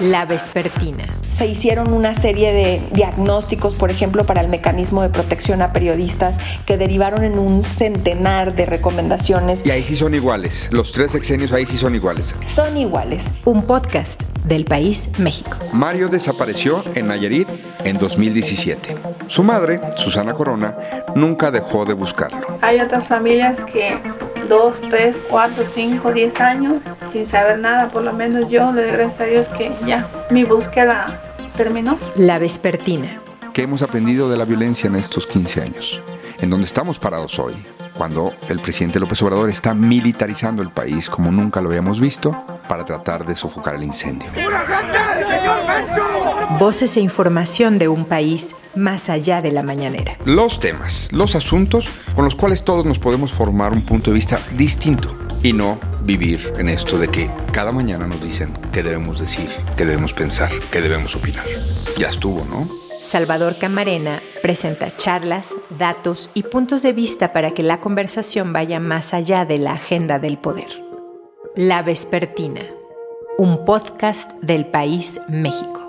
La Vespertina. Se hicieron una serie de diagnósticos, por ejemplo, para el mecanismo de protección a periodistas, que derivaron en un centenar de recomendaciones. Y ahí sí son iguales. Los tres sexenios ahí sí son iguales. Son iguales. Un podcast del país México. Mario desapareció en Nayarit en 2017. Su madre, Susana Corona, nunca dejó de buscarlo. Hay otras familias que dos, tres, cuatro, cinco, diez años sin saber nada. Por lo menos yo le doy gracias a Dios que ya mi búsqueda terminó. La Vespertina. ¿Qué hemos aprendido de la violencia en estos 15 años? ¿En dónde estamos parados hoy? Cuando el presidente López Obrador está militarizando el país como nunca lo habíamos visto para tratar de sofocar el incendio. Voces e información de un país más allá de la mañanera. Los temas, los asuntos con los cuales todos nos podemos formar un punto de vista distinto y no vivir en esto de que cada mañana nos dicen qué debemos decir, qué debemos pensar, qué debemos opinar. Ya estuvo, ¿no? Salvador Camarena presenta charlas, datos y puntos de vista para que la conversación vaya más allá de la agenda del poder. La Vespertina, un podcast del país México.